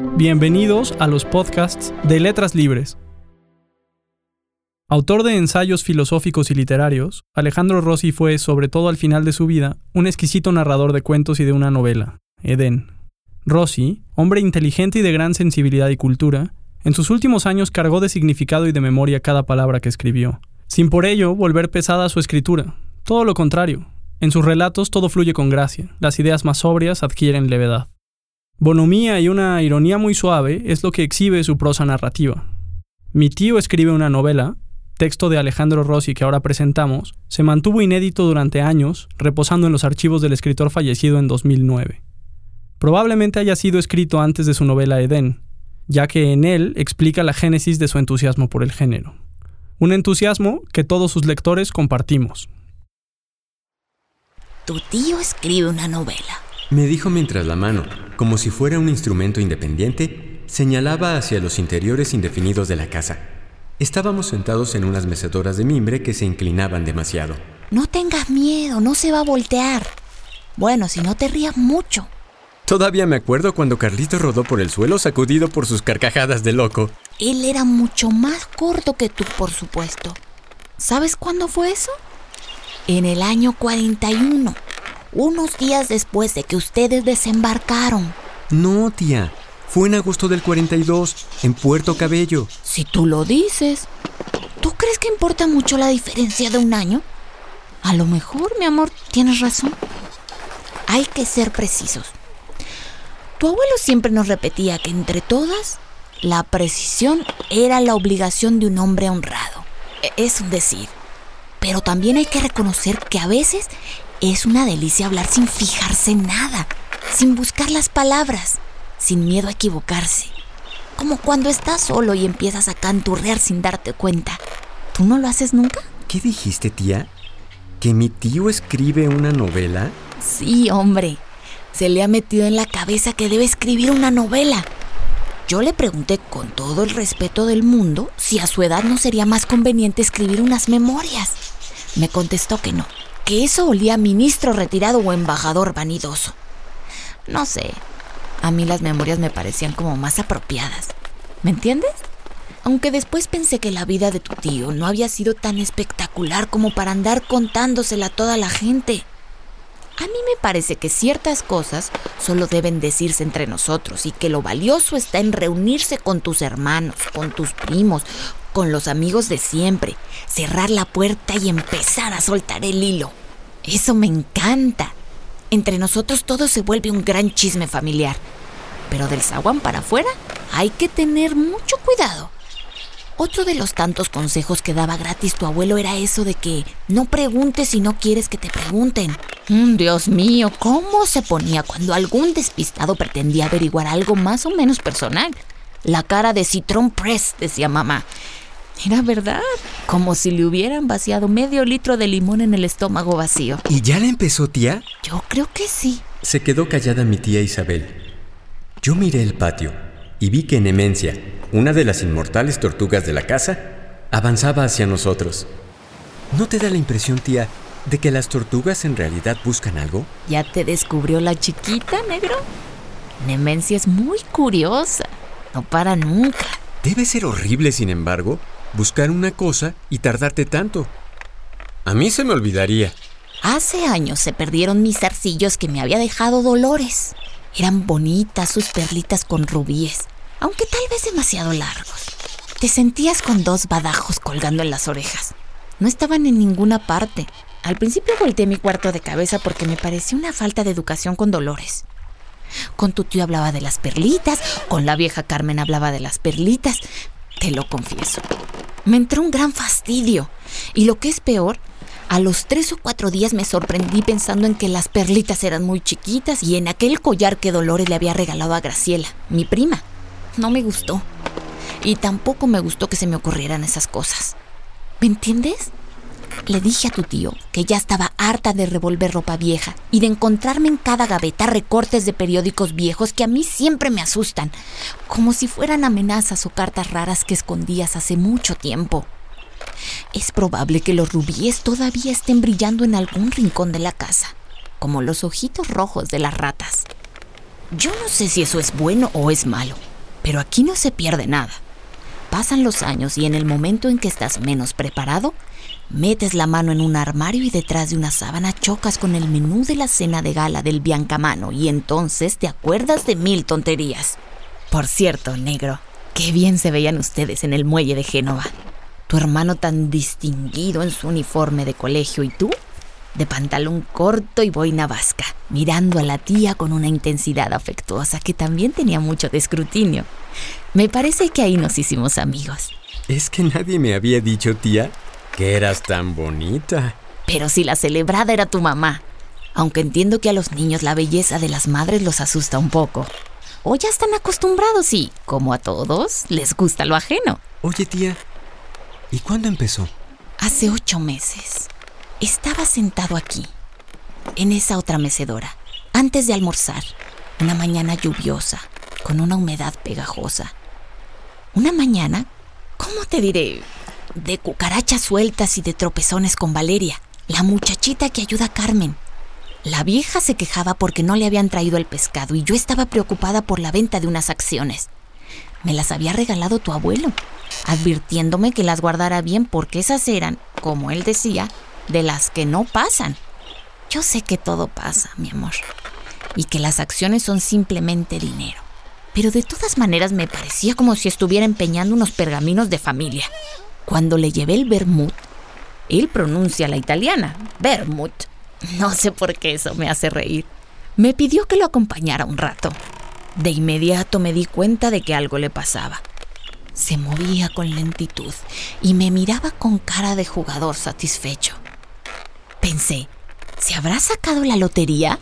Bienvenidos a los podcasts de Letras Libres. Autor de ensayos filosóficos y literarios, Alejandro Rossi fue, sobre todo al final de su vida, un exquisito narrador de cuentos y de una novela, Edén. Rossi, hombre inteligente y de gran sensibilidad y cultura, en sus últimos años cargó de significado y de memoria cada palabra que escribió, sin por ello volver pesada su escritura. Todo lo contrario, en sus relatos todo fluye con gracia, las ideas más sobrias adquieren levedad. Bonomía y una ironía muy suave es lo que exhibe su prosa narrativa. Mi tío escribe una novela, texto de Alejandro Rossi que ahora presentamos, se mantuvo inédito durante años, reposando en los archivos del escritor fallecido en 2009. Probablemente haya sido escrito antes de su novela Edén, ya que en él explica la génesis de su entusiasmo por el género. Un entusiasmo que todos sus lectores compartimos. Tu tío escribe una novela. Me dijo mientras la mano, como si fuera un instrumento independiente, señalaba hacia los interiores indefinidos de la casa. Estábamos sentados en unas mecedoras de mimbre que se inclinaban demasiado. No tengas miedo, no se va a voltear. Bueno, si no te rías mucho. Todavía me acuerdo cuando Carlito rodó por el suelo sacudido por sus carcajadas de loco. Él era mucho más corto que tú, por supuesto. ¿Sabes cuándo fue eso? En el año 41 unos días después de que ustedes desembarcaron. No, tía. Fue en agosto del 42, en Puerto Cabello. Si tú lo dices. ¿Tú crees que importa mucho la diferencia de un año? A lo mejor, mi amor, tienes razón. Hay que ser precisos. Tu abuelo siempre nos repetía que entre todas, la precisión era la obligación de un hombre honrado. E-, es un decir. Pero también hay que reconocer que a veces es una delicia hablar sin fijarse en nada, sin buscar las palabras, sin miedo a equivocarse. Como cuando estás solo y empiezas a canturrear sin darte cuenta. ¿Tú no lo haces nunca? ¿Qué dijiste, tía? ¿Que mi tío escribe una novela? Sí, hombre. Se le ha metido en la cabeza que debe escribir una novela. Yo le pregunté con todo el respeto del mundo si a su edad no sería más conveniente escribir unas memorias. Me contestó que no, que eso olía a ministro retirado o embajador vanidoso. No sé, a mí las memorias me parecían como más apropiadas. ¿Me entiendes? Aunque después pensé que la vida de tu tío no había sido tan espectacular como para andar contándosela a toda la gente. A mí me parece que ciertas cosas solo deben decirse entre nosotros y que lo valioso está en reunirse con tus hermanos, con tus primos, con los amigos de siempre, cerrar la puerta y empezar a soltar el hilo. Eso me encanta. Entre nosotros todo se vuelve un gran chisme familiar. Pero del zaguán para afuera hay que tener mucho cuidado. Otro de los tantos consejos que daba gratis tu abuelo era eso de que no preguntes si no quieres que te pregunten. Mm, Dios mío, ¿cómo se ponía cuando algún despistado pretendía averiguar algo más o menos personal? La cara de Citron Press, decía mamá. Era verdad, como si le hubieran vaciado medio litro de limón en el estómago vacío. ¿Y ya le empezó, tía? Yo creo que sí. Se quedó callada mi tía Isabel. Yo miré el patio y vi que Nemencia, una de las inmortales tortugas de la casa, avanzaba hacia nosotros. ¿No te da la impresión, tía, de que las tortugas en realidad buscan algo? ¿Ya te descubrió la chiquita, negro? Nemencia es muy curiosa. No para nunca. Debe ser horrible, sin embargo, buscar una cosa y tardarte tanto. A mí se me olvidaría. Hace años se perdieron mis zarcillos que me había dejado Dolores. Eran bonitas sus perlitas con rubíes, aunque tal vez demasiado largos. Te sentías con dos badajos colgando en las orejas. No estaban en ninguna parte. Al principio volteé mi cuarto de cabeza porque me pareció una falta de educación con Dolores. Con tu tío hablaba de las perlitas, con la vieja Carmen hablaba de las perlitas, te lo confieso. Me entró un gran fastidio. Y lo que es peor, a los tres o cuatro días me sorprendí pensando en que las perlitas eran muy chiquitas y en aquel collar que Dolores le había regalado a Graciela, mi prima. No me gustó. Y tampoco me gustó que se me ocurrieran esas cosas. ¿Me entiendes? Le dije a tu tío que ya estaba harta de revolver ropa vieja y de encontrarme en cada gaveta recortes de periódicos viejos que a mí siempre me asustan, como si fueran amenazas o cartas raras que escondías hace mucho tiempo. Es probable que los rubíes todavía estén brillando en algún rincón de la casa, como los ojitos rojos de las ratas. Yo no sé si eso es bueno o es malo, Pero aquí no se pierde nada. Pasan los años y en el momento en que estás menos preparado, metes la mano en un armario y detrás de una sábana chocas con el menú de la cena de gala del Biancamano y entonces te acuerdas de mil tonterías. Por cierto, negro, qué bien se veían ustedes en el muelle de Génova. Tu hermano tan distinguido en su uniforme de colegio y tú de pantalón corto y boina vasca, mirando a la tía con una intensidad afectuosa que también tenía mucho de escrutinio. Me parece que ahí nos hicimos amigos. Es que nadie me había dicho, tía, que eras tan bonita. Pero si la celebrada era tu mamá, aunque entiendo que a los niños la belleza de las madres los asusta un poco. O ya están acostumbrados y, como a todos, les gusta lo ajeno. Oye, tía, ¿y cuándo empezó? Hace ocho meses. Estaba sentado aquí, en esa otra mecedora, antes de almorzar, una mañana lluviosa, con una humedad pegajosa. Una mañana, ¿cómo te diré? De cucarachas sueltas y de tropezones con Valeria, la muchachita que ayuda a Carmen. La vieja se quejaba porque no le habían traído el pescado y yo estaba preocupada por la venta de unas acciones. Me las había regalado tu abuelo, advirtiéndome que las guardara bien porque esas eran, como él decía, de las que no pasan. Yo sé que todo pasa, mi amor, y que las acciones son simplemente dinero. Pero de todas maneras me parecía como si estuviera empeñando unos pergaminos de familia. Cuando le llevé el vermut, él pronuncia la italiana, vermut. No sé por qué eso me hace reír. Me pidió que lo acompañara un rato. De inmediato me di cuenta de que algo le pasaba. Se movía con lentitud y me miraba con cara de jugador satisfecho. Pensé, ¿se habrá sacado la lotería?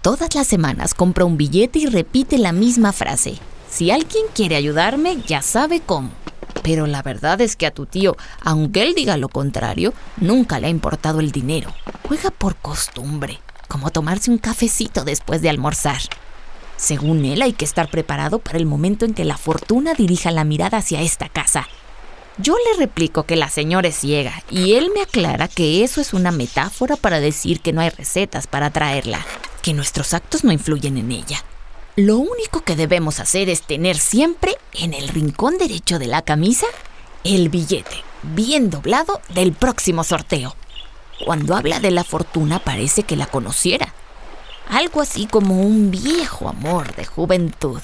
Todas las semanas compra un billete y repite la misma frase. Si alguien quiere ayudarme, ya sabe cómo. Pero la verdad es que a tu tío, aunque él diga lo contrario, nunca le ha importado el dinero. Juega por costumbre, como tomarse un cafecito después de almorzar. Según él, hay que estar preparado para el momento en que la fortuna dirija la mirada hacia esta casa yo le replico que la señora es ciega y él me aclara que eso es una metáfora para decir que no hay recetas para traerla, que nuestros actos no influyen en ella. Lo único que debemos hacer es tener siempre en el rincón derecho de la camisa el billete, bien doblado, del próximo sorteo. Cuando habla de la fortuna parece que la conociera. Algo así como un viejo amor de juventud.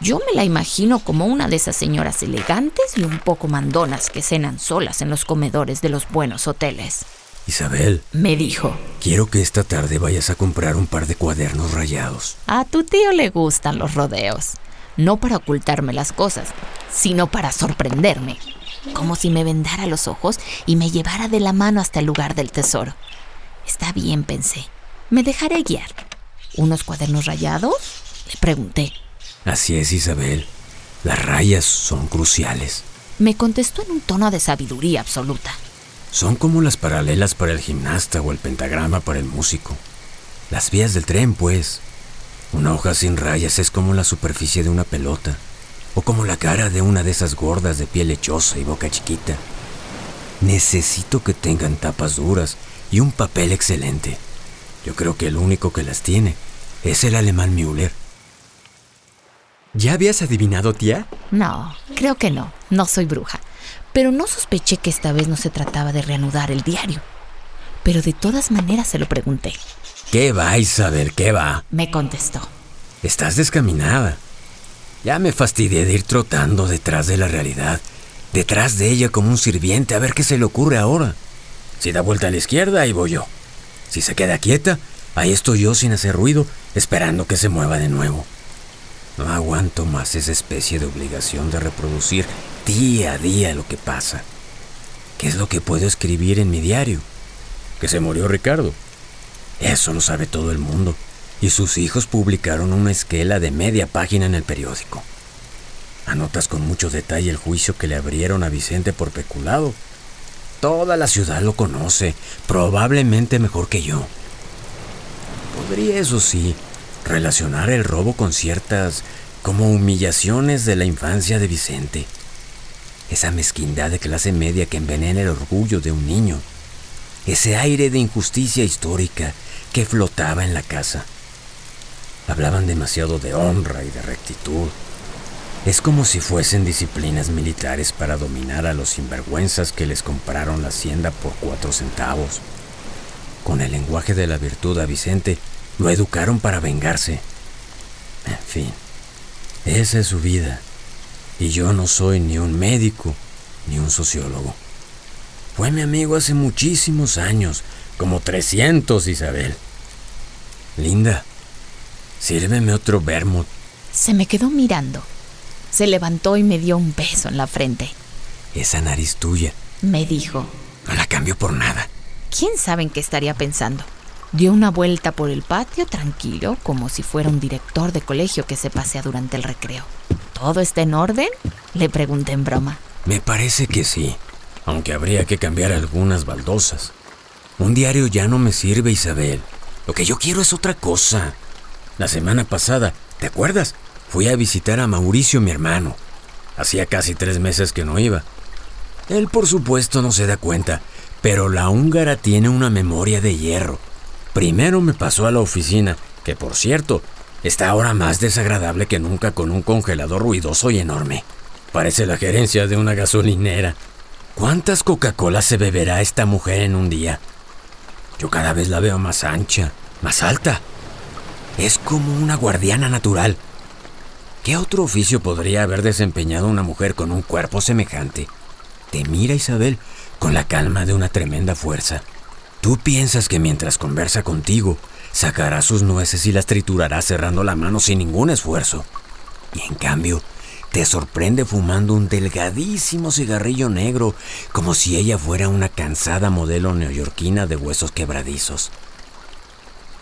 Yo me la imagino como una de esas señoras elegantes y un poco mandonas que cenan solas en los comedores de los buenos hoteles. Isabel, me dijo, quiero que esta tarde vayas a comprar un par de cuadernos rayados. A tu tío le gustan los rodeos, no para ocultarme las cosas, sino para sorprenderme, como si me vendara los ojos y me llevara de la mano hasta el lugar del tesoro. Está bien, pensé, me dejaré guiar. ¿Unos cuadernos rayados? Le pregunté. Así es, Isabel. Las rayas son cruciales. Me contestó en un tono de sabiduría absoluta. Son como las paralelas para el gimnasta o el pentagrama para el músico. Las vías del tren, pues. Una hoja sin rayas es como la superficie de una pelota, o como la cara de una de esas gordas de piel lechosa y boca chiquita. Necesito que tengan tapas duras y un papel excelente. Yo creo que el único que las tiene es el alemán Müller. ¿Ya habías adivinado, tía? No, creo que no. No soy bruja. Pero no sospeché que esta vez no se trataba de reanudar el diario. Pero de todas maneras se lo pregunté. ¿Qué va, Isabel? ¿Qué va? Me contestó. Estás descaminada. Ya me fastidié de ir trotando detrás de la realidad, detrás de ella como un sirviente a ver qué se le ocurre ahora. Si da vuelta a la izquierda, ahí voy yo. Si se queda quieta, ahí estoy yo sin hacer ruido, esperando que se mueva de nuevo. No aguanto más esa especie de obligación de reproducir día a día lo que pasa. ¿Qué es lo que puedo escribir en mi diario? Que se murió Ricardo. Eso lo sabe todo el mundo. Y sus hijos publicaron una esquela de media página en el periódico. Anotas con mucho detalle el juicio que le abrieron a Vicente por peculado. Toda la ciudad lo conoce, probablemente mejor que yo. Podría, eso sí, relacionar el robo con ciertas como humillaciones de la infancia de Vicente. Esa mezquindad de clase media que envenena el orgullo de un niño. Ese aire de injusticia histórica que flotaba en la casa. Hablaban demasiado de honra y de rectitud. Es como si fuesen disciplinas militares para dominar a los sinvergüenzas que les compraron la hacienda por cuatro centavos. Con el lenguaje de la virtud a Vicente lo educaron para vengarse. En fin, esa es su vida. Y yo no soy ni un médico ni un sociólogo. Fue mi amigo hace muchísimos años, como 300, Isabel. Linda, sírveme otro vermouth. Se me quedó mirando. Se levantó y me dio un beso en la frente. Esa nariz tuya. Me dijo. No la cambio por nada. ¿Quién sabe en qué estaría pensando? Dio una vuelta por el patio tranquilo, como si fuera un director de colegio que se pasea durante el recreo. ¿Todo está en orden? Le pregunté en broma. Me parece que sí, aunque habría que cambiar algunas baldosas. Un diario ya no me sirve, Isabel. Lo que yo quiero es otra cosa. La semana pasada, ¿te acuerdas? Fui a visitar a Mauricio, mi hermano. Hacía casi tres meses que no iba. Él, por supuesto, no se da cuenta, pero la húngara tiene una memoria de hierro. Primero me pasó a la oficina, que por cierto, está ahora más desagradable que nunca con un congelador ruidoso y enorme. Parece la gerencia de una gasolinera. ¿Cuántas Coca-Cola se beberá esta mujer en un día? Yo cada vez la veo más ancha, más alta. Es como una guardiana natural. ¿Qué otro oficio podría haber desempeñado una mujer con un cuerpo semejante? Te mira Isabel con la calma de una tremenda fuerza. Tú piensas que mientras conversa contigo, sacará sus nueces y las triturará cerrando la mano sin ningún esfuerzo. Y en cambio, te sorprende fumando un delgadísimo cigarrillo negro, como si ella fuera una cansada modelo neoyorquina de huesos quebradizos.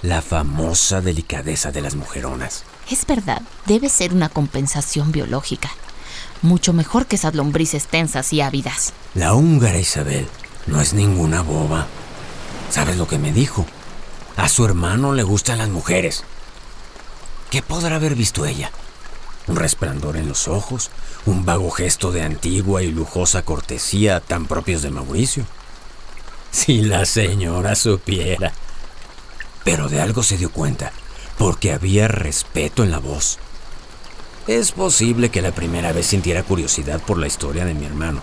La famosa delicadeza de las mujeronas. Es verdad, debe ser una compensación biológica. Mucho mejor que esas lombrices tensas y ávidas. La húngara Isabel no es ninguna boba. ¿Sabes lo que me dijo? A su hermano le gustan las mujeres. ¿Qué podrá haber visto ella? un resplandor en los ojos, un vago gesto de antigua y lujosa cortesía tan propios de Mauricio. Si la señora supiera. Pero de algo se dio cuenta, porque había respeto en la voz. Es posible que la primera vez sintiera curiosidad por la historia de mi hermano.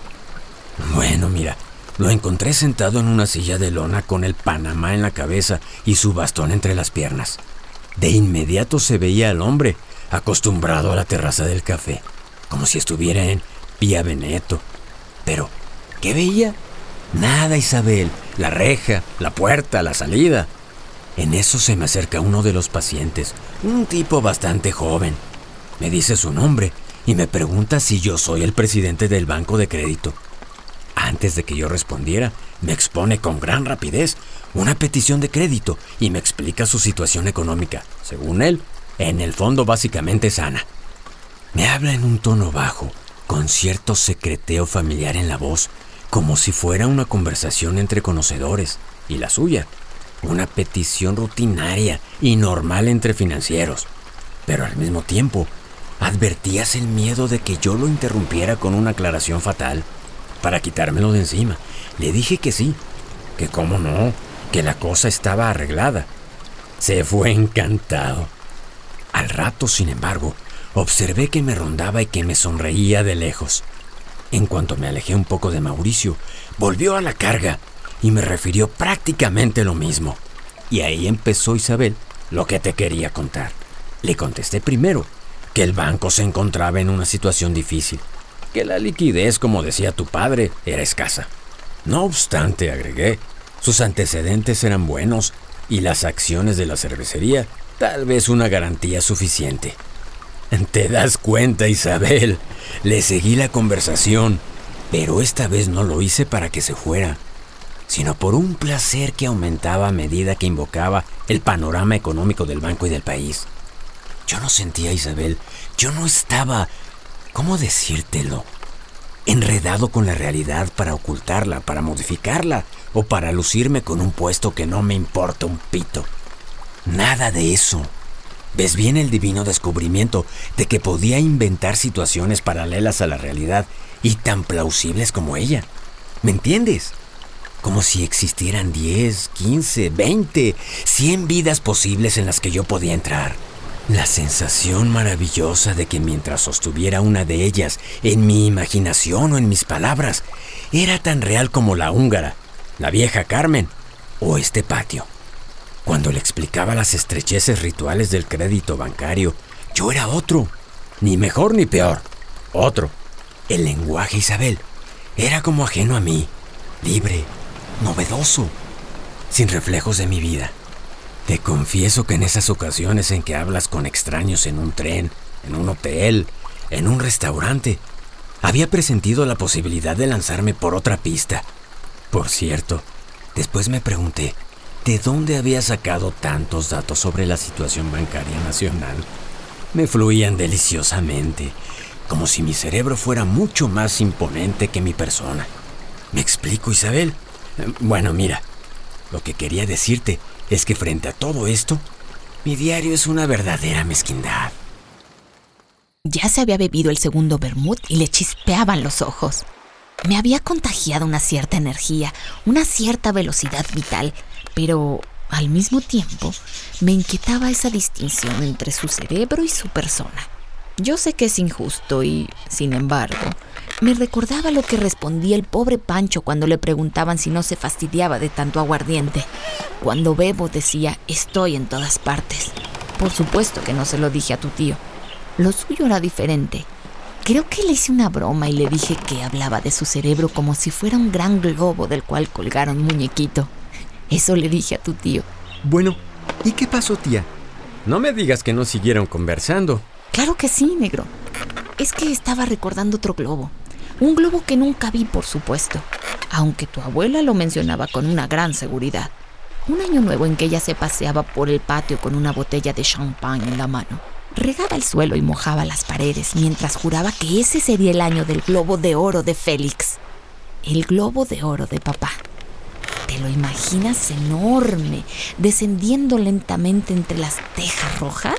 Bueno, mira, lo encontré sentado en una silla de lona con el panamá en la cabeza y su bastón entre las piernas. De inmediato se veía al hombre, acostumbrado a la terraza del café, como si estuviera en Pia Veneto. Pero, ¿qué veía? Nada, Isabel. La reja, la puerta, la salida. En eso se me acerca uno de los pacientes, un tipo bastante joven. Me dice su nombre y me pregunta si yo soy el presidente del banco de crédito. Antes de que yo respondiera, me expone con gran rapidez una petición de crédito y me explica su situación económica. Según él, en el fondo básicamente sana. Me habla en un tono bajo, con cierto secreteo familiar en la voz, como si fuera una conversación entre conocedores, y la suya, una petición rutinaria y normal entre financieros. Pero al mismo tiempo, advertías el miedo de que yo lo interrumpiera con una aclaración fatal para quitármelo de encima. Le dije que sí, que cómo no, que la cosa estaba arreglada. Se fue encantado. Al rato, sin embargo, observé que me rondaba y que me sonreía de lejos. En cuanto me alejé un poco de Mauricio, volvió a la carga y me refirió prácticamente lo mismo. Y ahí empezó Isabel lo que te quería contar. Le contesté primero que el banco se encontraba en una situación difícil, que la liquidez, como decía tu padre, era escasa. No obstante, agregué, sus antecedentes eran buenos y las acciones de la cervecería Tal vez una garantía suficiente. ¿Te das cuenta, Isabel? Le seguí la conversación, pero esta vez no lo hice para que se fuera, sino por un placer que aumentaba a medida que invocaba el panorama económico del banco y del país. Yo no sentía, Isabel, yo no estaba, ¿cómo decírtelo? Enredado con la realidad para ocultarla, para modificarla o para lucirme con un puesto que no me importa un pito. Nada de eso. ¿Ves bien el divino descubrimiento de que podía inventar situaciones paralelas a la realidad y tan plausibles como ella? ¿Me entiendes? Como si existieran 10, 15, 20, 100 vidas posibles en las que yo podía entrar. La sensación maravillosa de que mientras sostuviera una de ellas en mi imaginación o en mis palabras, era tan real como la húngara, la vieja Carmen o este patio. Cuando le explicaba las estrecheces rituales del crédito bancario, yo era otro, ni mejor ni peor, otro. El lenguaje, Isabel, era como ajeno a mí, libre, novedoso, sin reflejos de mi vida. Te confieso que en esas ocasiones en que hablas con extraños en un tren, en un hotel, en un restaurante, había presentido la posibilidad de lanzarme por otra pista. Por cierto, después me pregunté, ¿de dónde había sacado tantos datos sobre la situación bancaria nacional? Me fluían deliciosamente, como si mi cerebro fuera mucho más imponente que mi persona. ¿Me explico, Isabel? Bueno, mira, lo que quería decirte es que frente a todo esto, mi diario es una verdadera mezquindad. Ya se había bebido el segundo vermut y le chispeaban los ojos. Me había contagiado una cierta energía, una cierta velocidad vital, pero al mismo tiempo me inquietaba esa distinción entre su cerebro y su persona. Yo sé que es injusto y, sin embargo, me recordaba lo que respondía el pobre Pancho cuando le preguntaban si no se fastidiaba de tanto aguardiente. Cuando bebo decía, estoy en todas partes. Por supuesto que no se lo dije a tu tío. Lo suyo era diferente. Creo que le hice una broma y le dije que hablaba de su cerebro como si fuera un gran globo del cual colgaron un muñequito. Eso le dije a tu tío. Bueno, ¿y qué pasó, tía? No me digas que no siguieron conversando. Claro que sí, negro. Es que estaba recordando otro globo. Un globo que nunca vi, por supuesto, aunque tu abuela lo mencionaba con una gran seguridad. Un año nuevo en que ella se paseaba por el patio con una botella de champán en la mano. Regaba el suelo y mojaba las paredes mientras juraba que ese sería el año del globo de oro de Félix. El globo de oro de papá. ¿Te lo imaginas enorme, descendiendo lentamente entre las tejas rojas?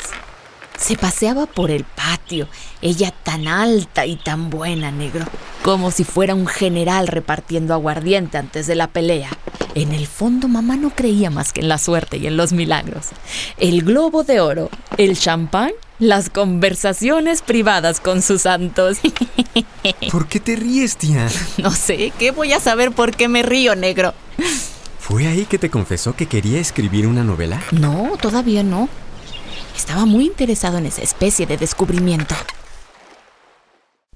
Se paseaba por el patio, ella tan alta y tan buena, negro, como si fuera un general repartiendo aguardiente antes de la pelea. En el fondo, mamá no creía más que en la suerte y en los milagros. El globo de oro, el champán, las conversaciones privadas con sus santos. ¿Por qué te ríes, tía? No sé, ¿qué voy a saber por qué me río, negro? ¿Fue ahí que te confesó que quería escribir una novela? No, todavía no. Estaba muy interesado en esa especie de descubrimiento.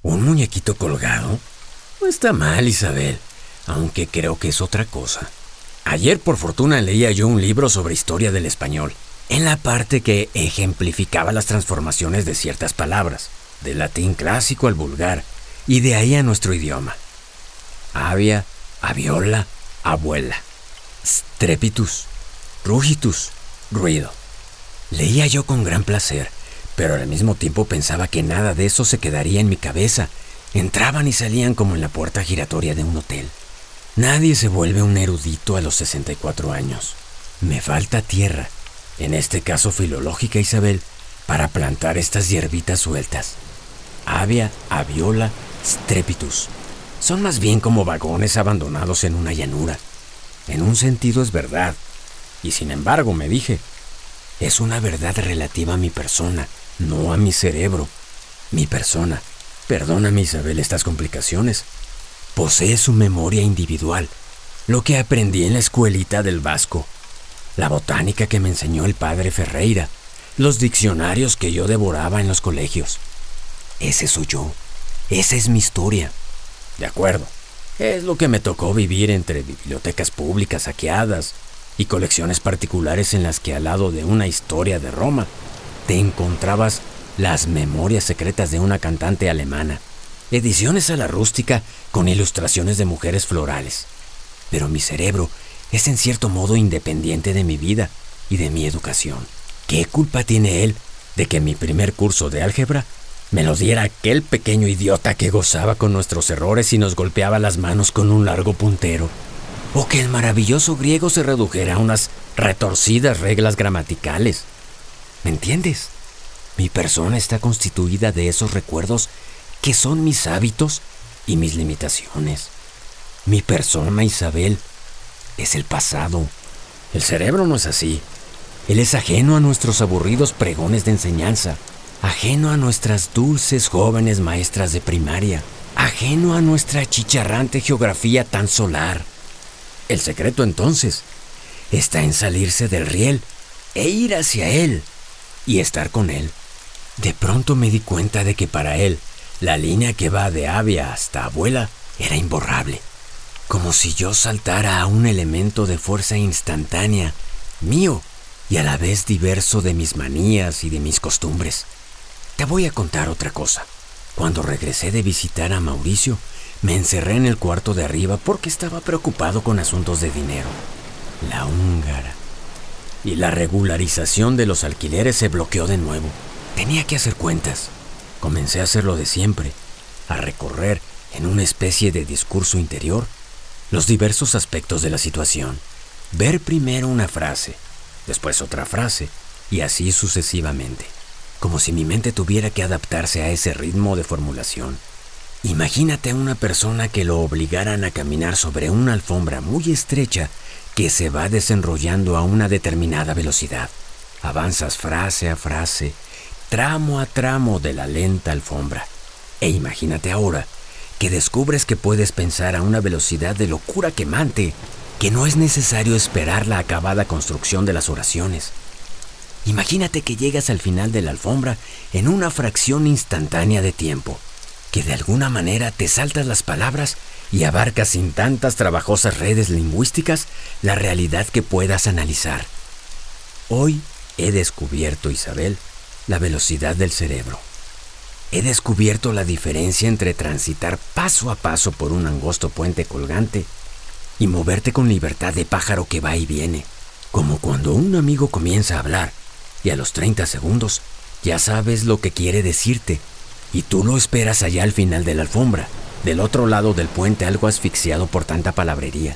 ¿Un muñequito colgado? No está mal, Isabel, aunque creo que es otra cosa. Ayer por fortuna leía yo un libro sobre historia del español, en la parte que ejemplificaba las transformaciones de ciertas palabras, del latín clásico al vulgar, y de ahí a nuestro idioma. Avia, aviola, abuela. Strepitus, rugitus, ruido. Leía yo con gran placer, pero al mismo tiempo pensaba que nada de eso se quedaría en mi cabeza. Entraban y salían como en la puerta giratoria de un hotel. Nadie se vuelve un erudito a los 64 años. Me falta tierra, en este caso filológica Isabel, para plantar estas hierbitas sueltas. Avia, aviola, strepitus. Son más bien como vagones abandonados en una llanura. En un sentido es verdad. Y sin embargo, me dije, es una verdad relativa a mi persona, no a mi cerebro. Mi persona, perdóname Isabel estas complicaciones, posee su memoria individual, lo que aprendí en la escuelita del Vasco, la botánica que me enseñó el padre Ferreira, los diccionarios que yo devoraba en los colegios. Ese soy yo, esa es mi historia. De acuerdo, es lo que me tocó vivir entre bibliotecas públicas saqueadas, y colecciones particulares en las que al lado de una historia de Roma te encontrabas las memorias secretas de una cantante alemana, ediciones a la rústica con ilustraciones de mujeres florales. Pero mi cerebro es en cierto modo independiente de mi vida y de mi educación. ¿Qué culpa tiene él de que mi primer curso de álgebra me lo diera aquel pequeño idiota que gozaba con nuestros errores y nos golpeaba las manos con un largo puntero? O que el maravilloso griego se redujera a unas retorcidas reglas gramaticales. ¿Me entiendes? Mi persona está constituida de esos recuerdos que son mis hábitos y mis limitaciones. Mi persona, Isabel, es el pasado. El cerebro no es así. Él es ajeno a nuestros aburridos pregones de enseñanza, ajeno a nuestras dulces jóvenes maestras de primaria, ajeno a nuestra chicharrante geografía tan solar. El secreto entonces está en salirse del riel e ir hacia Él y estar con Él. De pronto me di cuenta de que para Él la línea que va de Avia hasta Abuela era imborrable, como si yo saltara a un elemento de fuerza instantánea, mío y a la vez diverso de mis manías y de mis costumbres. Te voy a contar otra cosa. Cuando regresé de visitar a Mauricio, me encerré en el cuarto de arriba porque estaba preocupado con asuntos de dinero. La húngara. Y la regularización de los alquileres se bloqueó de nuevo. Tenía que hacer cuentas. Comencé a hacer lo de siempre, a recorrer en una especie de discurso interior los diversos aspectos de la situación. Ver primero una frase, después otra frase, y así sucesivamente, como si mi mente tuviera que adaptarse a ese ritmo de formulación. Imagínate a una persona que lo obligaran a caminar sobre una alfombra muy estrecha que se va desenrollando a una determinada velocidad. Avanzas frase a frase, tramo a tramo de la lenta alfombra. E imagínate ahora que descubres que puedes pensar a una velocidad de locura quemante, que no es necesario esperar la acabada construcción de las oraciones. Imagínate que llegas al final de la alfombra en una fracción instantánea de tiempo que de alguna manera te saltas las palabras y abarcas sin tantas trabajosas redes lingüísticas la realidad que puedas analizar. Hoy he descubierto, Isabel, la velocidad del cerebro. He descubierto la diferencia entre transitar paso a paso por un angosto puente colgante y moverte con libertad de pájaro que va y viene, como cuando un amigo comienza a hablar y a los 30 segundos ya sabes lo que quiere decirte y tú lo esperas allá al final de la alfombra, del otro lado del puente algo asfixiado por tanta palabrería.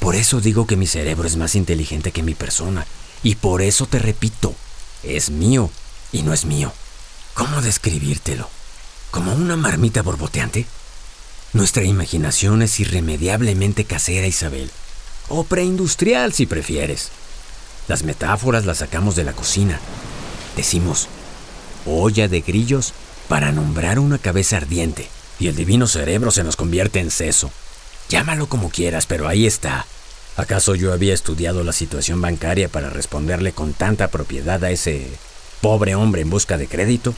Por eso digo que mi cerebro es más inteligente que mi persona, y por eso te repito, es mío y no es mío. ¿Cómo describírtelo? ¿Como una marmita borboteante? Nuestra imaginación es irremediablemente casera, Isabel, o preindustrial si prefieres. Las metáforas las sacamos de la cocina. Decimos, olla de grillos para nombrar una cabeza ardiente, y el divino cerebro se nos convierte en seso. Llámalo como quieras, pero ahí está. ¿Acaso yo había estudiado la situación bancaria para responderle con tanta propiedad a ese pobre hombre en busca de crédito?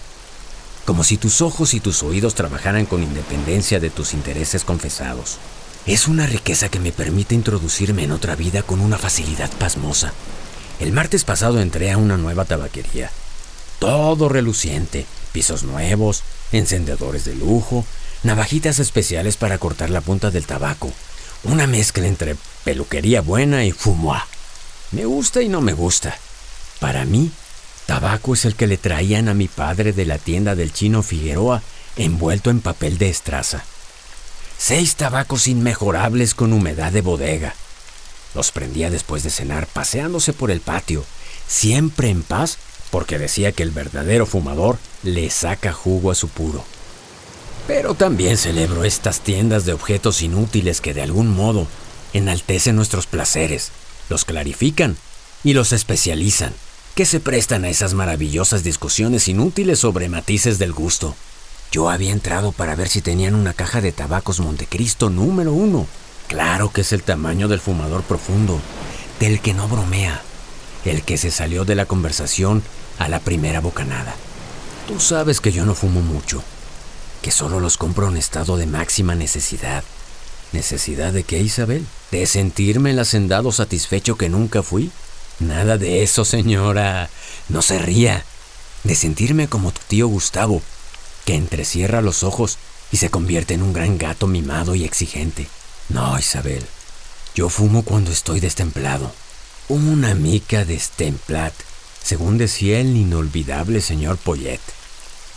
Como si tus ojos y tus oídos trabajaran con independencia de tus intereses confesados. Es una riqueza que me permite introducirme en otra vida con una facilidad pasmosa. El martes pasado entré a una nueva tabaquería. Todo reluciente, pisos nuevos, encendedores de lujo, navajitas especiales para cortar la punta del tabaco, una mezcla entre peluquería buena y fumoir. Me gusta y no me gusta. Para mí, tabaco es el que le traían a mi padre de la tienda del chino Figueroa envuelto en papel de estraza. Seis tabacos inmejorables con humedad de bodega. Los prendía después de cenar paseándose por el patio, siempre en paz porque decía que el verdadero fumador le saca jugo a su puro. Pero también celebro estas tiendas de objetos inútiles que de algún modo enaltecen nuestros placeres, los clarifican y los especializan, que se prestan a esas maravillosas discusiones inútiles sobre matices del gusto. Yo había entrado para ver si tenían una caja de tabacos Montecristo número uno. Claro que es el tamaño del fumador profundo, del que no bromea, el que se salió de la conversación a la primera bocanada. Tú sabes que yo no fumo mucho, que solo los compro en estado de máxima necesidad. ¿Necesidad de qué, Isabel? ¿De sentirme el hacendado satisfecho que nunca fui? Nada de eso, señora. No se ría. De sentirme como tu tío Gustavo, que entrecierra los ojos y se convierte en un gran gato mimado y exigente. No, Isabel. Yo fumo cuando estoy destemplado. Una mica destemplat según decía el inolvidable señor Poyet.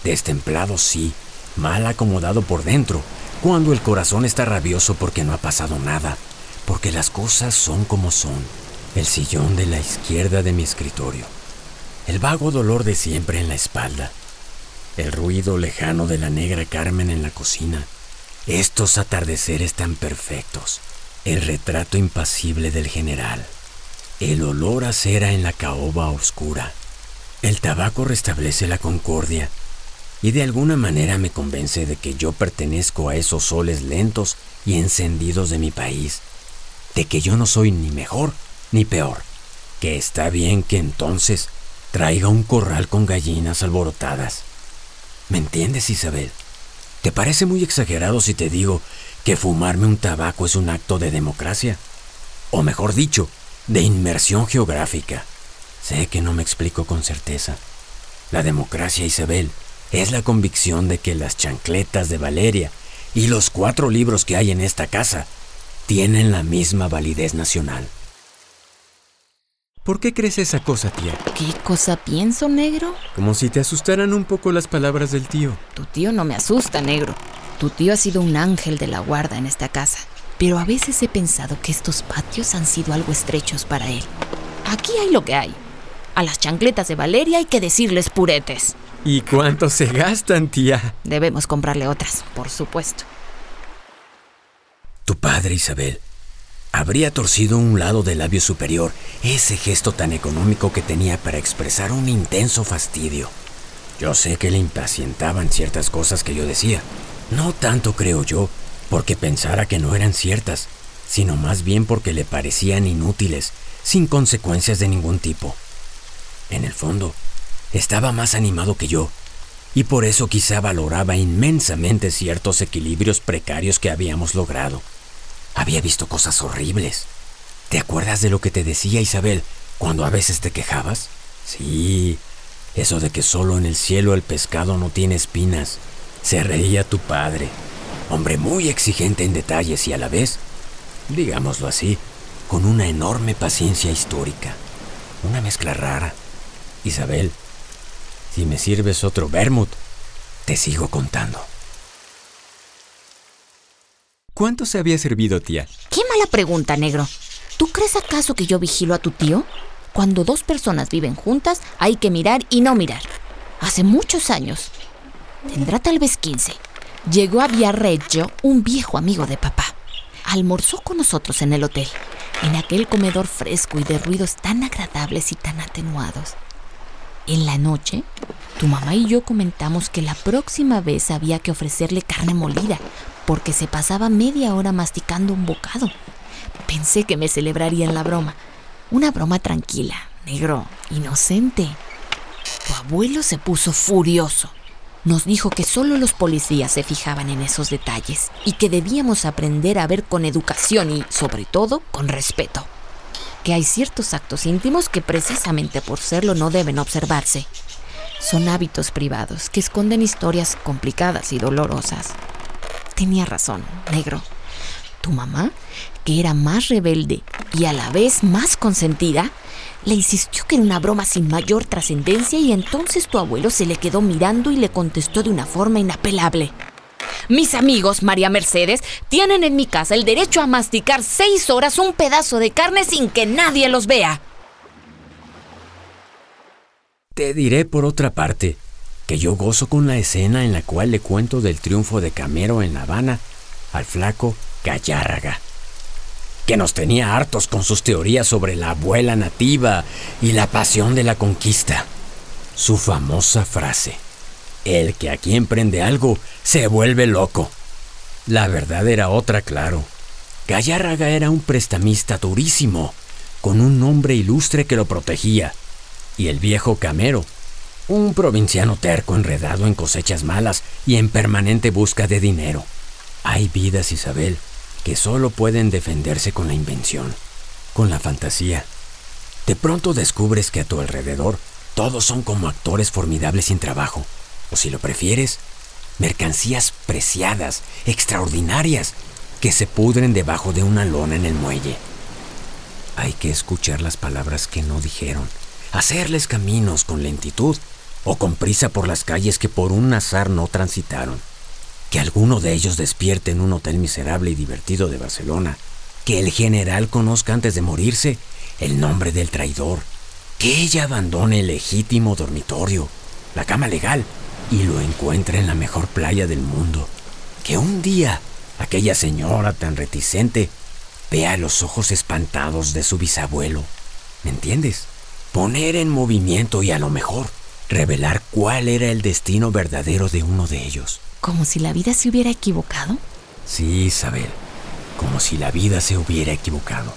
Destemplado sí, mal acomodado por dentro, cuando el corazón está rabioso porque no ha pasado nada, porque las cosas son como son. El sillón de la izquierda de mi escritorio, el vago dolor de siempre en la espalda, el ruido lejano de la negra Carmen en la cocina, estos atardeceres tan perfectos, el retrato impasible del general. El olor a cera en la caoba oscura. El tabaco restablece la concordia y de alguna manera me convence de que yo pertenezco a esos soles lentos y encendidos de mi país, de que yo no soy ni mejor ni peor, que está bien que entonces traiga un corral con gallinas alborotadas. ¿Me entiendes, Isabel? ¿Te parece muy exagerado si te digo que fumarme un tabaco es un acto de democracia? O mejor dicho, de inmersión geográfica. Sé que no me explico con certeza. La democracia, Isabel, es la convicción de que las chancletas de Valeria y los cuatro libros que hay en esta casa tienen la misma validez nacional. ¿Por qué crees esa cosa, tía? ¿Qué cosa pienso, negro? Como si te asustaran un poco las palabras del tío. Tu tío no me asusta, negro. Tu tío ha sido un ángel de la guarda en esta casa. Pero a veces he pensado que estos patios han sido algo estrechos para él. Aquí hay lo que hay. A las chancletas de Valeria hay que decirles puretes. ¿Y cuánto se gastan, tía? Debemos comprarle otras, por supuesto. Tu padre, Isabel, habría torcido un lado del labio superior, ese gesto tan económico que tenía para expresar un intenso fastidio. Yo sé que le impacientaban ciertas cosas que yo decía. No tanto, creo yo, porque pensara que no eran ciertas, sino más bien porque le parecían inútiles, sin consecuencias de ningún tipo. En el fondo, estaba más animado que yo, y por eso quizá valoraba inmensamente ciertos equilibrios precarios que habíamos logrado. Había visto cosas horribles. ¿Te acuerdas de lo que te decía Isabel cuando a veces te quejabas? Sí, eso de que solo en el cielo el pescado no tiene espinas. Se reía tu padre, hombre muy exigente en detalles y a la vez, digámoslo así, con una enorme paciencia histórica. Una mezcla rara. Isabel, si me sirves otro vermouth, te sigo contando. ¿Cuánto se había servido, tía? Qué mala pregunta, negro. ¿Tú crees acaso que yo vigilo a tu tío? Cuando dos personas viven juntas, hay que mirar y no mirar. Hace muchos años. Tendrá tal vez 15. Llegó a Viarreggio un viejo amigo de papá. Almorzó con nosotros en el hotel, en aquel comedor fresco y de ruidos tan agradables y tan atenuados. En la noche, tu mamá y yo comentamos que la próxima vez había que ofrecerle carne molida, porque se pasaba media hora masticando un bocado. Pensé que me celebrarían la broma. Una broma tranquila, negro, inocente. Tu abuelo se puso furioso. Nos dijo que solo los policías se fijaban en esos detalles y que debíamos aprender a ver con educación y, sobre todo, con respeto que hay ciertos actos íntimos que precisamente por serlo no deben observarse. Son hábitos privados que esconden historias complicadas y dolorosas. Tenía razón, negro. Tu mamá, que era más rebelde y a la vez más consentida, le insistió que era una broma sin mayor trascendencia y entonces tu abuelo se le quedó mirando y le contestó de una forma inapelable. Mis amigos, María Mercedes, tienen en mi casa el derecho a masticar seis horas un pedazo de carne sin que nadie los vea. Te diré por otra parte que yo gozo con la escena en la cual le cuento del triunfo de Camero en La Habana al flaco Gallárraga, que nos tenía hartos con sus teorías sobre la abuela nativa y la pasión de la conquista. Su famosa frase. El que aquí emprende algo se vuelve loco. La verdad era otra, claro. Gallárraga era un prestamista durísimo, con un nombre ilustre que lo protegía. Y el viejo Camero, un provinciano terco enredado en cosechas malas y en permanente busca de dinero. Hay vidas, Isabel, que solo pueden defenderse con la invención, con la fantasía. De pronto descubres que a tu alrededor todos son como actores formidables sin trabajo o si lo prefieres, mercancías preciadas, extraordinarias, que se pudren debajo de una lona en el muelle. Hay que escuchar las palabras que no dijeron, hacerles caminos con lentitud o con prisa por las calles que por un azar no transitaron. Que alguno de ellos despierte en un hotel miserable y divertido de Barcelona. Que el general conozca antes de morirse el nombre del traidor. Que ella abandone el legítimo dormitorio, la cama legal, y lo encuentra en la mejor playa del mundo. Que un día aquella señora tan reticente vea los ojos espantados de su bisabuelo ¿Me entiendes? Poner en movimiento y a lo mejor revelar cuál era el destino verdadero de uno de ellos. ¿Como si la vida se hubiera equivocado? Sí, Isabel, como si la vida se hubiera equivocado.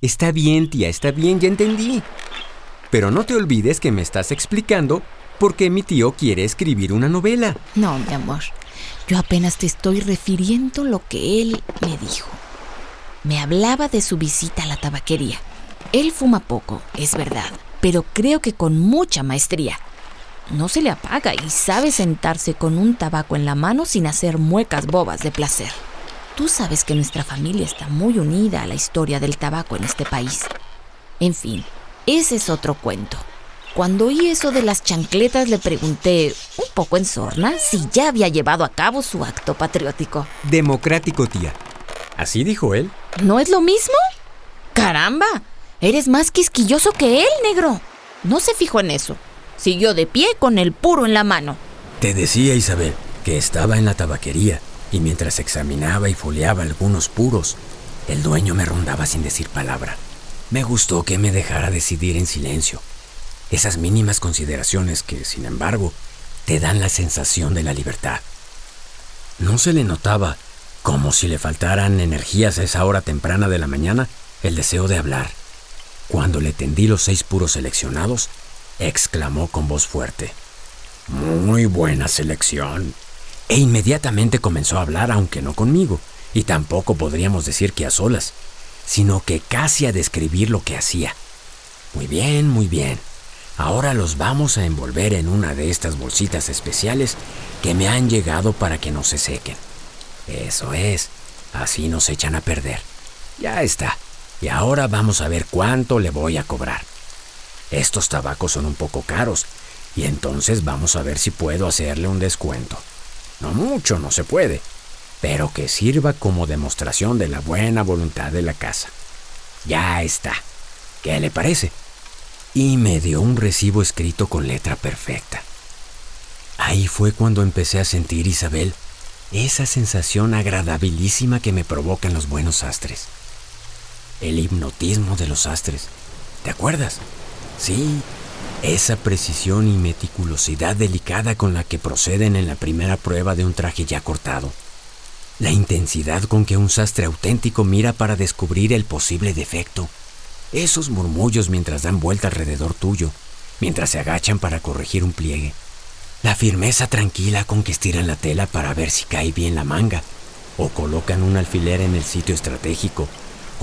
Está bien, tía, está bien, ya entendí. Pero no te olvides que me estás explicando por qué mi tío quiere escribir una novela. No, mi amor. Yo apenas te estoy refiriendo lo que él me dijo. Me hablaba de su visita a la tabaquería. Él fuma poco, es verdad, pero creo que con mucha maestría. No se le apaga y sabe sentarse con un tabaco en la mano sin hacer muecas bobas de placer. Tú sabes que nuestra familia está muy unida a la historia del tabaco en este país. En fin, ese es otro cuento. Cuando oí eso de las chancletas le pregunté, un poco en sorna, si ya había llevado a cabo su acto patriótico. Democrático, tía. Así dijo él. ¿No es lo mismo? ¡Caramba! Eres más quisquilloso que él, negro. No se fijó en eso. Siguió de pie con el puro en la mano. Te decía, Isabel, que estaba en la tabaquería y mientras examinaba y foliaba algunos puros, el dueño me rondaba sin decir palabra. Me gustó que me dejara decidir en silencio. Esas mínimas consideraciones que, sin embargo, te dan la sensación de la libertad. No se le notaba, como si le faltaran energías a esa hora temprana de la mañana, el deseo de hablar. Cuando le tendí los seis puros seleccionados, exclamó con voz fuerte. Muy buena selección e inmediatamente comenzó a hablar, aunque no conmigo, y tampoco podríamos decir que a solas, sino que casi a describir lo que hacía. Muy bien, muy bien. Ahora los vamos a envolver en una de estas bolsitas especiales que me han llegado para que no se sequen. Eso es, así nos echan a perder. Ya está. Y ahora vamos a ver cuánto le voy a cobrar. Estos tabacos son un poco caros, y entonces vamos a ver si puedo hacerle un descuento. No mucho, no se puede, pero que sirva como demostración de la buena voluntad de la casa. Ya está. ¿Qué le parece? Y me dio un recibo escrito con letra perfecta. Ahí fue cuando empecé a sentir, Isabel, esa sensación agradabilísima que me provocan los buenos astres. El hipnotismo de los astres. ¿Te acuerdas? Sí, esa precisión y meticulosidad delicada con la que proceden en la primera prueba de un traje ya cortado. La intensidad con que un sastre auténtico mira para descubrir el posible defecto. Esos murmullos mientras dan vuelta alrededor tuyo, mientras se agachan para corregir un pliegue. La firmeza tranquila con que estiran la tela para ver si cae bien la manga, o colocan un alfiler en el sitio estratégico,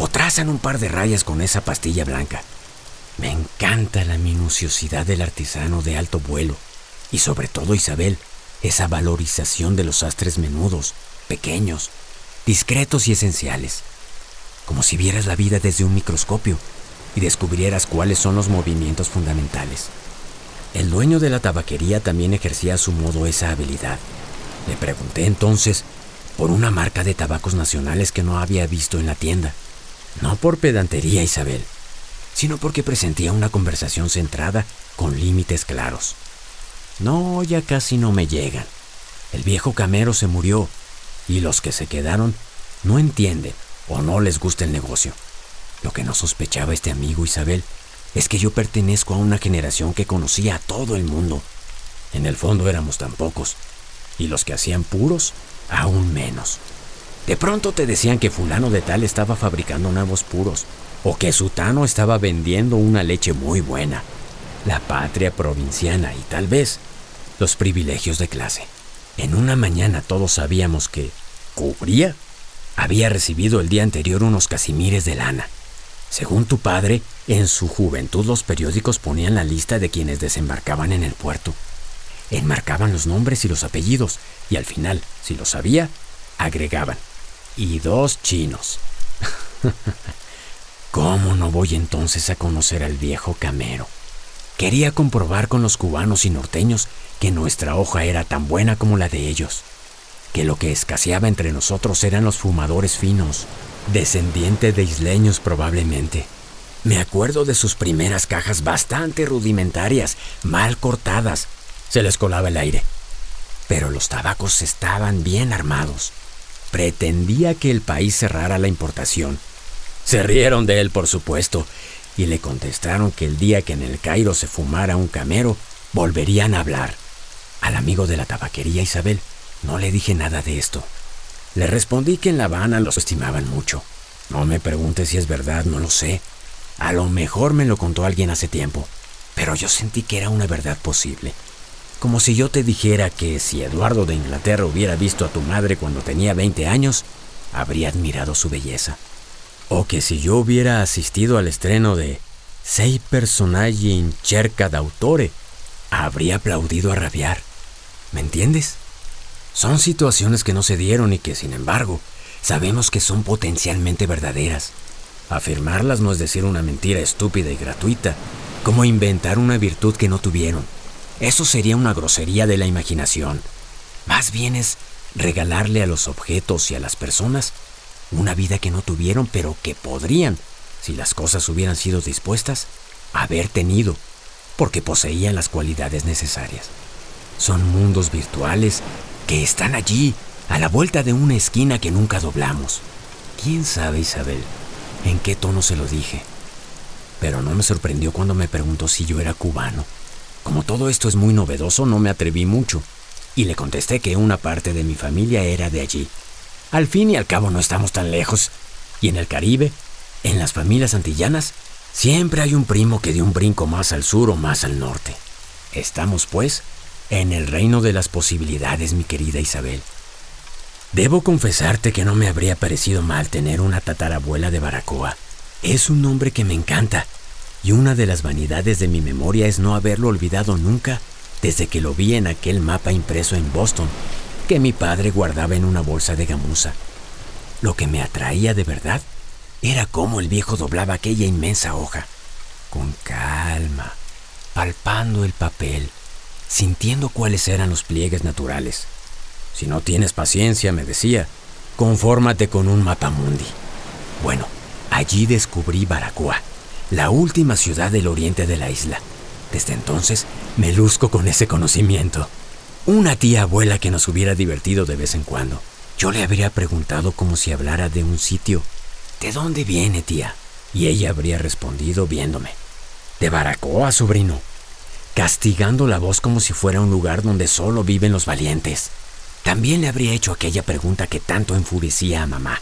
o trazan un par de rayas con esa pastilla blanca. Me encanta la minuciosidad del artesano de alto vuelo y sobre todo Isabel, esa valorización de los astres menudos, pequeños, discretos y esenciales, como si vieras la vida desde un microscopio y descubrieras cuáles son los movimientos fundamentales. El dueño de la tabaquería también ejercía a su modo esa habilidad. Le pregunté entonces por una marca de tabacos nacionales que no había visto en la tienda. No por pedantería, Isabel, sino porque presentía una conversación centrada con límites claros. No, ya casi no me llegan. El viejo camero se murió y los que se quedaron no entienden o no les gusta el negocio. Lo que no sospechaba este amigo Isabel es que yo pertenezco a una generación que conocía a todo el mundo. En el fondo éramos tan pocos, y los que hacían puros, aún menos. De pronto te decían que fulano de tal estaba fabricando nuevos puros, o que Sutano estaba vendiendo una leche muy buena, la patria provinciana y tal vez los privilegios de clase. En una mañana todos sabíamos que Cubría había recibido el día anterior unos casimires de lana. Según tu padre, en su juventud los periódicos ponían la lista de quienes desembarcaban en el puerto. Enmarcaban los nombres y los apellidos y al final, si lo sabía, agregaban. Y dos chinos. ¿Cómo no voy entonces a conocer al viejo Camero? Quería comprobar con los cubanos y norteños que nuestra hoja era tan buena como la de ellos, que lo que escaseaba entre nosotros eran los fumadores finos, descendiente de isleños probablemente. Me acuerdo de sus primeras cajas bastante rudimentarias, mal cortadas, se les colaba el aire. Pero los tabacos estaban bien armados. Pretendía que el país cerrara la importación Se rieron de él, por supuesto, y le contestaron que el día que en el Cairo se fumara un camero, volverían a hablar. Al amigo de la tabaquería Isabel no le dije nada de esto. Le respondí que en La Habana los estimaban mucho. No me pregunte si es verdad, no lo sé. A lo mejor me lo contó alguien hace tiempo, pero yo sentí que era una verdad posible. Como si yo te dijera que si Eduardo de Inglaterra hubiera visto a tu madre cuando tenía 20 años, habría admirado su belleza. O que si yo hubiera asistido al estreno de Sei personaggi in cerca d'autore, habría aplaudido a rabiar. ¿Me entiendes? Son situaciones que no se dieron y que, sin embargo, sabemos que son potencialmente verdaderas. Afirmarlas no es decir una mentira estúpida y gratuita, como inventar una virtud que no tuvieron. Eso sería una grosería de la imaginación. Más bien es regalarle a los objetos y a las personas una vida que no tuvieron, pero que podrían, si las cosas hubieran sido dispuestas, haber tenido, porque poseían las cualidades necesarias. Son mundos virtuales que están allí, a la vuelta de una esquina que nunca doblamos. ¿Quién sabe, Isabel, en qué tono se lo dije? Pero no me sorprendió cuando me preguntó si yo era cubano. Como todo esto es muy novedoso, no me atreví mucho, y le contesté que una parte de mi familia era de allí. Al fin y al cabo no estamos tan lejos, y en el Caribe, en las familias antillanas, siempre hay un primo que dio un brinco más al sur o más al norte. Estamos, pues, en el reino de las posibilidades, mi querida Isabel. Debo confesarte que no me habría parecido mal tener una tatarabuela de Baracoa. Es un nombre que me encanta, y una de las vanidades de mi memoria es no haberlo olvidado nunca desde que lo vi en aquel mapa impreso en Boston, que mi padre guardaba en una bolsa de gamuza. Lo que me atraía de verdad era cómo el viejo doblaba aquella inmensa hoja, con calma, palpando el papel sintiendo cuáles eran los pliegues naturales. Si no tienes paciencia, me decía, confórmate con un mapamundi. Bueno, allí descubrí Baracoa, la última ciudad del oriente de la isla. Desde entonces me luzco con ese conocimiento. Una tía abuela que nos hubiera divertido de vez en cuando. Yo le habría preguntado como si hablara de un sitio. ¿De dónde viene, tía? Y ella habría respondido viéndome. De Baracoa, sobrino castigando la voz como si fuera un lugar donde solo viven los valientes. También le habría hecho aquella pregunta que tanto enfurecía a mamá.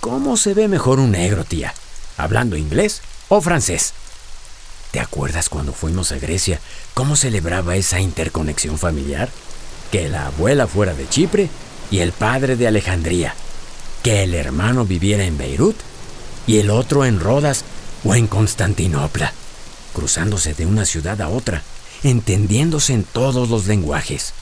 ¿Cómo se ve mejor un negro, tía? ¿Hablando inglés o francés? ¿Te acuerdas cuando fuimos a Grecia cómo celebraba esa interconexión familiar? Que la abuela fuera de Chipre y el padre de Alejandría. Que el hermano viviera en Beirut y el otro en Rodas o en Constantinopla cruzándose de una ciudad a otra, entendiéndose en todos los lenguajes.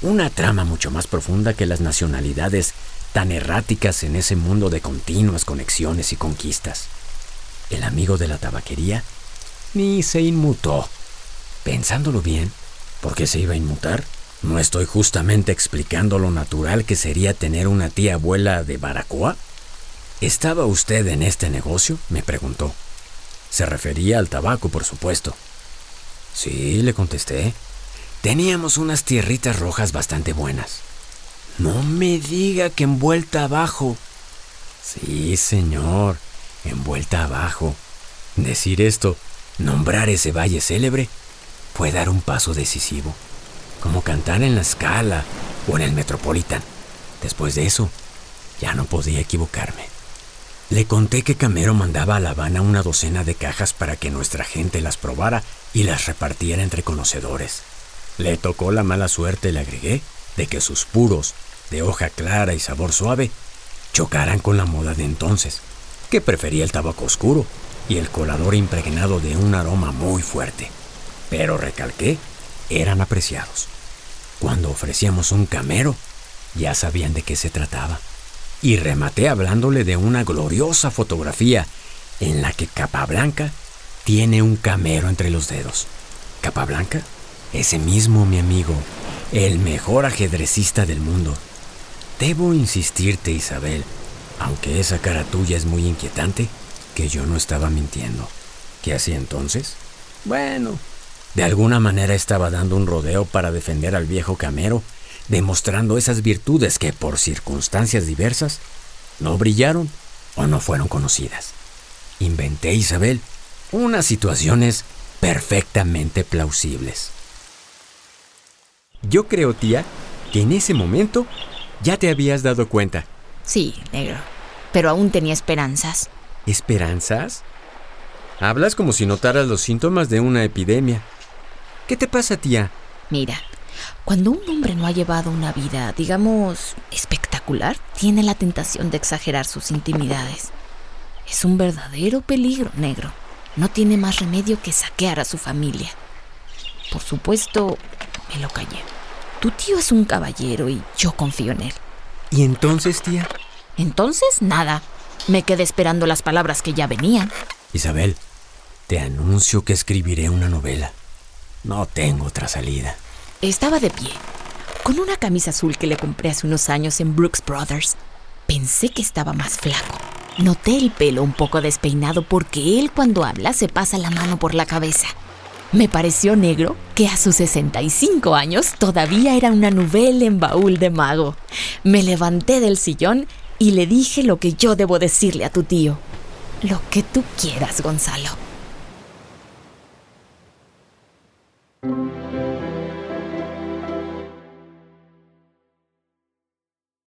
Una trama mucho más profunda que las nacionalidades tan erráticas en ese mundo de continuas conexiones y conquistas. El amigo de la tabaquería ni se inmutó. Pensándolo bien, ¿por qué se iba a inmutar? ¿No estoy justamente explicando lo natural que sería tener una tía abuela de Baracoa? ¿Estaba usted en este negocio? me preguntó. Se refería al tabaco, por supuesto. Sí, le contesté. Teníamos unas tierritas rojas bastante buenas. No me diga que envuelta abajo. Sí, señor, envuelta abajo. Decir esto, nombrar ese valle célebre, fue dar un paso decisivo, como cantar en la escala o en el Metropolitan. Después de eso, ya no podía equivocarme. Le conté que Camero mandaba a La Habana una docena de cajas para que nuestra gente las probara y las repartiera entre conocedores. Le tocó la mala suerte, le agregué, de que sus puros, de hoja clara y sabor suave, chocaran con la moda de entonces, que prefería el tabaco oscuro y el colador impregnado de un aroma muy fuerte. Pero recalqué, eran apreciados. Cuando ofrecíamos un camero, ya sabían de qué se trataba y rematé hablándole de una gloriosa fotografía en la que Capablanca tiene un camero entre los dedos. ¿Capablanca? Ese mismo, mi amigo, el mejor ajedrecista del mundo. Debo insistirte, Isabel, aunque esa cara tuya es muy inquietante, que yo no estaba mintiendo. ¿Qué hacía entonces? Bueno, de alguna manera estaba dando un rodeo para defender al viejo camero demostrando esas virtudes que por circunstancias diversas no brillaron o no fueron conocidas. Inventé, Isabel, unas situaciones perfectamente plausibles. Yo creo, tía, que en ese momento ya te habías dado cuenta. Sí, negro. Pero aún tenía esperanzas. ¿Esperanzas? Hablas como si notaras los síntomas de una epidemia. ¿Qué te pasa, tía? Mira, cuando un hombre no ha llevado una vida, digamos, espectacular, tiene la tentación de exagerar sus intimidades. Es un verdadero peligro, negro. No tiene más remedio que saquear a su familia. Por supuesto, me lo callé. Tu tío es un caballero y yo confío en él. ¿Y entonces, tía? Entonces, nada. Me quedé esperando las palabras que ya venían. Isabel, te anuncio que escribiré una novela. No tengo otra salida. Estaba de pie, con una camisa azul que le compré hace unos años en Brooks Brothers. Pensé que estaba más flaco. Noté el pelo un poco despeinado porque él cuando habla se pasa la mano por la cabeza. Me pareció negro que a sus 65 años todavía era una novela en baúl de mago. Me levanté del sillón y le dije lo que yo debo decirle a tu tío. Lo que tú quieras, Gonzalo.